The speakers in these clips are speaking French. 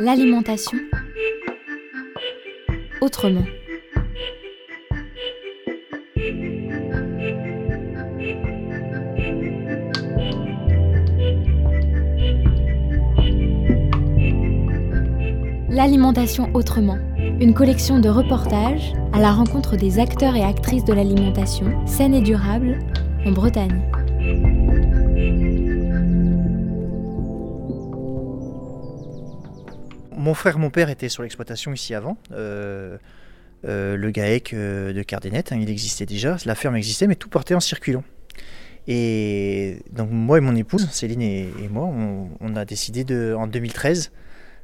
L'alimentation autrement. L'alimentation autrement. Une collection de reportages à la rencontre des acteurs et actrices de l'alimentation saine et durable en Bretagne. Mon frère, mon père étaient sur l'exploitation ici avant. Euh, euh, le GAEC euh, de Cardenet, hein, il existait déjà, la ferme existait, mais tout portait en circuit long. Et donc moi et mon épouse, Céline et, moi, on, a décidé en 2013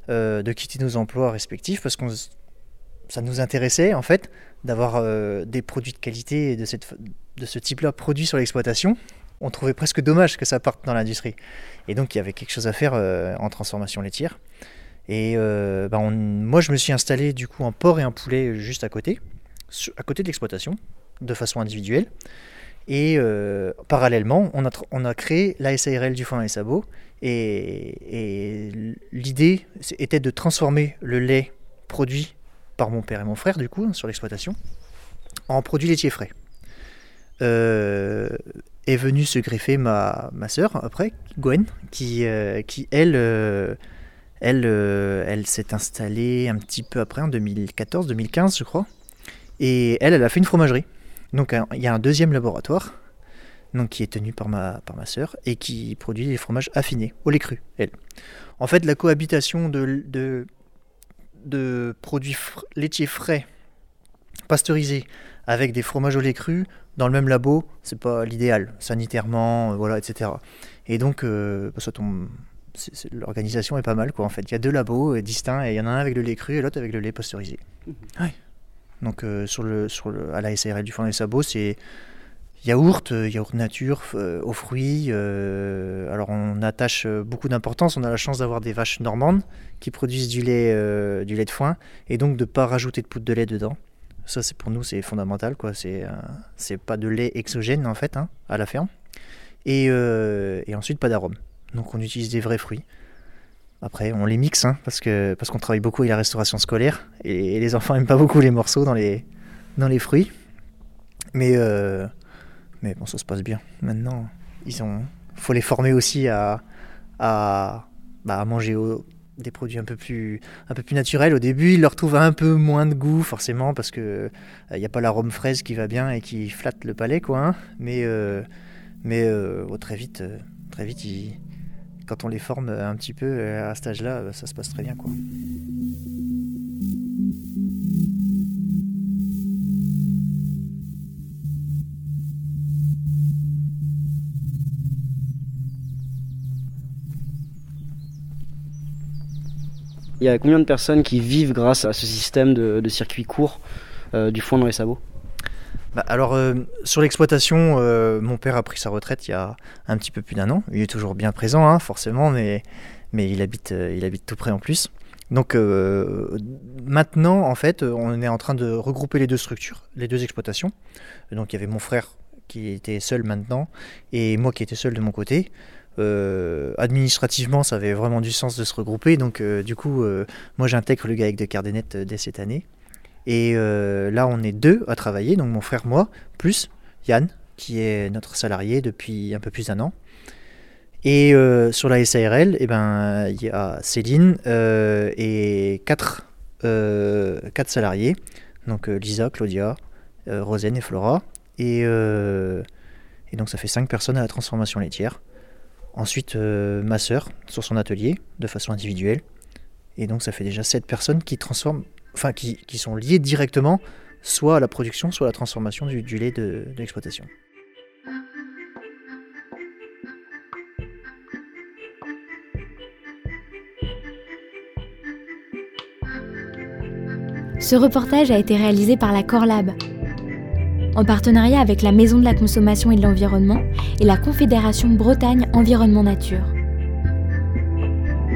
de quitter nos emplois respectifs parce que ça nous intéressait en fait d'avoir des produits de qualité de ce type-là produits sur l'exploitation. On trouvait presque dommage que ça parte dans l'industrie. Et donc il y avait quelque chose à faire en transformation laitière. Et euh, bah, moi, je me suis installé du coup un porc et un poulet juste à côté, à côté de l'exploitation, de façon individuelle. Et euh, parallèlement, on a, créé la SARL du foin et sabots. Et, l'idée était de transformer le lait produit par mon père et mon frère, du coup, sur l'exploitation, en produit laitier frais. Euh, est venue se greffer ma, ma soeur, après, Gwen, qui, qui elle elle, euh, elle s'est installée un petit peu après, en 2014-2015, je crois. Et elle, elle a fait une fromagerie. Donc il y a un deuxième laboratoire donc, qui est tenu par ma, par ma soeur et qui produit des fromages affinés, au lait cru, elle. En fait, la cohabitation de, de, produits laitiers frais, pasteurisés, avec des fromages au lait cru, dans le même labo, c'est pas l'idéal, sanitairement, euh, voilà, etc. Et donc, euh, ça tombe l'organisation est pas mal quoi en fait. Il y a deux labos euh, distincts et il y en a un avec le lait cru et l'autre avec le lait pasteurisé. Mhm. Donc euh, sur le, sur le, à la SARL du Fond des Sabots, c'est yaourt, euh, yaourt nature, aux fruits. alors on attache beaucoup d'importance. On a la chance d'avoir des vaches normandes qui produisent du lait, du lait de foin et donc de ne pas rajouter de poudre de lait dedans. Ça c'est pour nous c'est fondamental quoi. C'est c'est pas de lait exogène en fait hein, à la ferme. Et, et ensuite pas d'arôme. Donc on utilise des vrais fruits. Après, on les mixe hein, parce que parce qu'on travaille beaucoup avec la restauration scolaire et, les enfants n'aiment pas beaucoup les morceaux dans les dans les fruits. Mais euh, mais bon, ça se passe bien. Maintenant, ils ont faut les former aussi à à, bah, manger des produits un peu plus un peu plus naturels. Au début, ils leur trouvent un peu moins de goût forcément parce que il euh, n'y a pas l'arôme fraise qui va bien et qui flatte le palais quoi. Hein. Mais euh, mais oh, très vite très vite ils quand on les forme un petit peu euh, à cet âge-là, euh, ça se passe très bien. Il y a combien de personnes qui vivent grâce à ce système de, circuit court euh, du foin dans les sabots? Bah, alors, euh, sur l'exploitation, euh, mon père a pris sa retraite il y a un petit peu plus d'un an. Il est toujours bien présent, hein, forcément, mais, mais il, habite, euh, il habite tout près en plus. Donc maintenant, en fait, on est en train de regrouper les deux structures, les deux exploitations. Donc il y avait mon frère qui était seul maintenant et moi qui étais seul de mon côté. administrativement, ça avait vraiment du sens de se regrouper. Donc, du coup, moi j'intègre le GAEC de Cardenet dès cette année. Et euh, là, on est deux à travailler, donc mon frère, moi, plus Yann, qui est notre salarié depuis un peu plus d'un an. Et euh, sur la SARL, eh ben, il y a Céline euh, et quatre, quatre, salariés, donc Lisa, Claudia, Rosen et Flora. Et, et, donc ça fait cinq personnes à la transformation laitière. Ensuite, ma sœur sur son atelier, de façon individuelle. Et donc ça fait déjà sept personnes qui transforment enfin qui, sont liés directement soit à la production, soit à la transformation du, lait de, de l'exploitation. Ce reportage a été réalisé par la Corlab, en partenariat avec la Maison de la Consommation et de l'Environnement et la Confédération Bretagne Environnement Nature